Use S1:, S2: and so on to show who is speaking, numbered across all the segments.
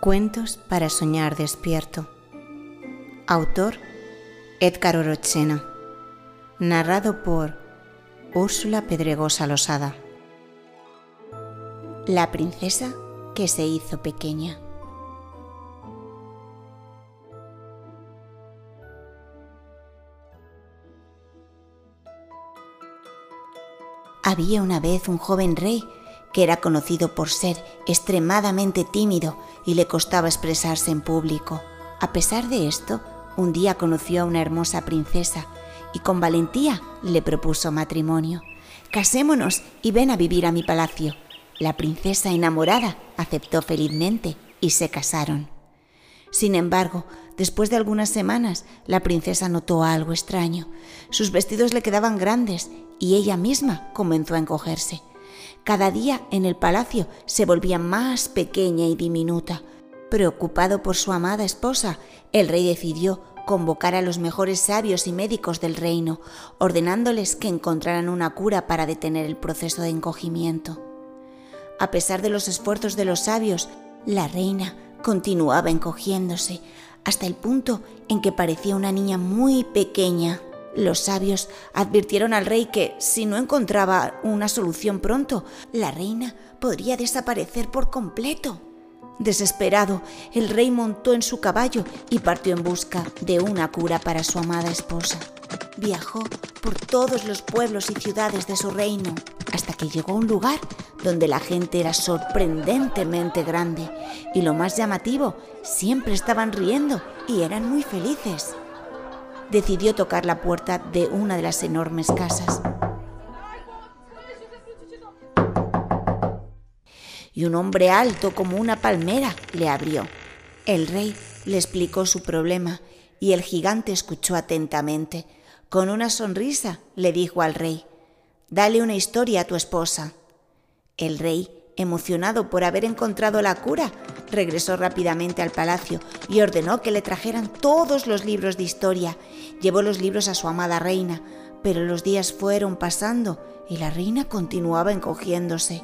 S1: Cuentos para soñar despierto. Autor Edgar Orochena. Narrado por Úrsula Pedregosa Losada. La princesa que se hizo pequeña. Había una vez un joven rey era conocido por ser extremadamente tímido y le costaba expresarse en público. A pesar de esto, un día conoció a una hermosa princesa y con valentía le propuso matrimonio. Casémonos y ven a vivir a mi palacio. La princesa enamorada aceptó felizmente y se casaron. Sin embargo, después de algunas semanas, la princesa notó algo extraño. Sus vestidos le quedaban grandes y ella misma comenzó a encogerse. Cada día en el palacio se volvía más pequeña y diminuta. Preocupado por su amada esposa, el rey decidió convocar a los mejores sabios y médicos del reino, ordenándoles que encontraran una cura para detener el proceso de encogimiento. A pesar de los esfuerzos de los sabios, la reina continuaba encogiéndose hasta el punto en que parecía una niña muy pequeña. Los sabios advirtieron al rey que, si no encontraba una solución pronto, la reina podría desaparecer por completo. Desesperado, el rey montó en su caballo y partió en busca de una cura para su amada esposa. Viajó por todos los pueblos y ciudades de su reino hasta que llegó a un lugar donde la gente era sorprendentemente grande y lo más llamativo, siempre estaban riendo y eran muy felices decidió tocar la puerta de una de las enormes casas. Y un hombre alto como una palmera le abrió. El rey le explicó su problema y el gigante escuchó atentamente. Con una sonrisa le dijo al rey, Dale una historia a tu esposa. El rey, emocionado por haber encontrado la cura, regresó rápidamente al palacio y ordenó que le trajeran todos los libros de historia. Llevó los libros a su amada reina, pero los días fueron pasando y la reina continuaba encogiéndose.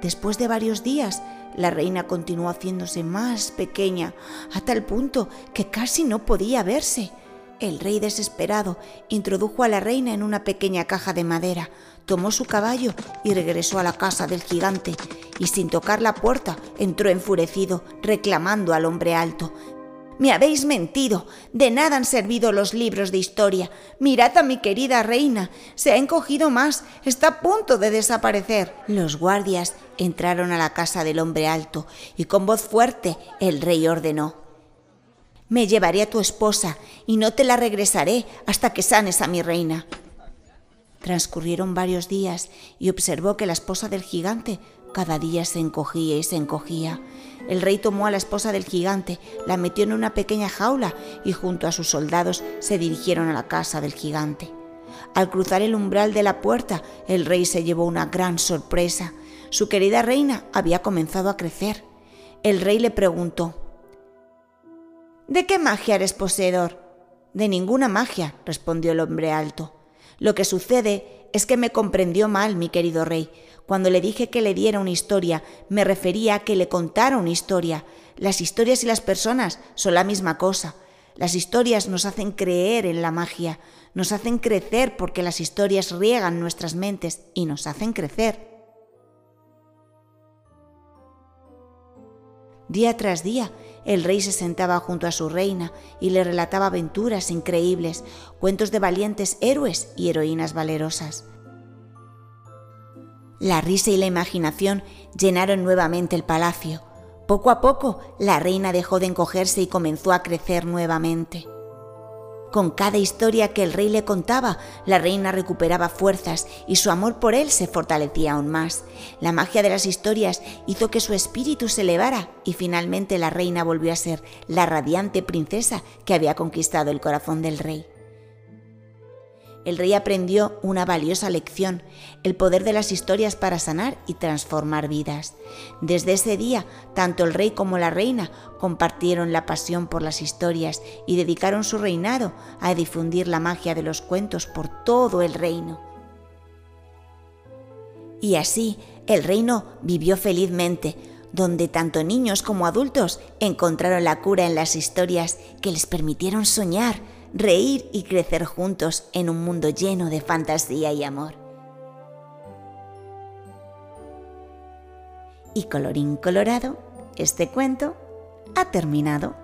S1: Después de varios días, la reina continuó haciéndose más pequeña, a tal punto que casi no podía verse. El rey desesperado introdujo a la reina en una pequeña caja de madera, tomó su caballo y regresó a la casa del gigante, y sin tocar la puerta entró enfurecido, reclamando al hombre alto. Me habéis mentido, de nada han servido los libros de historia. Mirad a mi querida reina, se ha encogido más, está a punto de desaparecer. Los guardias entraron a la casa del hombre alto y con voz fuerte el rey ordenó me llevaré a tu esposa y no te la regresaré hasta que sanes a mi reina. Transcurrieron varios días y observó que la esposa del gigante cada día se encogía y se encogía. El rey tomó a la esposa del gigante, la metió en una pequeña jaula y junto a sus soldados se dirigieron a la casa del gigante. Al cruzar el umbral de la puerta, el rey se llevó una gran sorpresa. Su querida reina había comenzado a crecer. El rey le preguntó, ¿De qué magia eres poseedor? De ninguna magia, respondió el hombre alto. Lo que sucede es que me comprendió mal, mi querido rey. Cuando le dije que le diera una historia, me refería a que le contara una historia. Las historias y las personas son la misma cosa. Las historias nos hacen creer en la magia, nos hacen crecer porque las historias riegan nuestras mentes y nos hacen crecer. Día tras día, el rey se sentaba junto a su reina y le relataba aventuras increíbles, cuentos de valientes héroes y heroínas valerosas. La risa y la imaginación llenaron nuevamente el palacio. Poco a poco, la reina dejó de encogerse y comenzó a crecer nuevamente. Con cada historia que el rey le contaba, la reina recuperaba fuerzas y su amor por él se fortalecía aún más. La magia de las historias hizo que su espíritu se elevara y finalmente la reina volvió a ser la radiante princesa que había conquistado el corazón del rey el rey aprendió una valiosa lección, el poder de las historias para sanar y transformar vidas. Desde ese día, tanto el rey como la reina compartieron la pasión por las historias y dedicaron su reinado a difundir la magia de los cuentos por todo el reino. Y así el reino vivió felizmente, donde tanto niños como adultos encontraron la cura en las historias que les permitieron soñar, reír y crecer juntos en un mundo lleno de fantasía y amor. Y colorín colorado, este cuento ha terminado.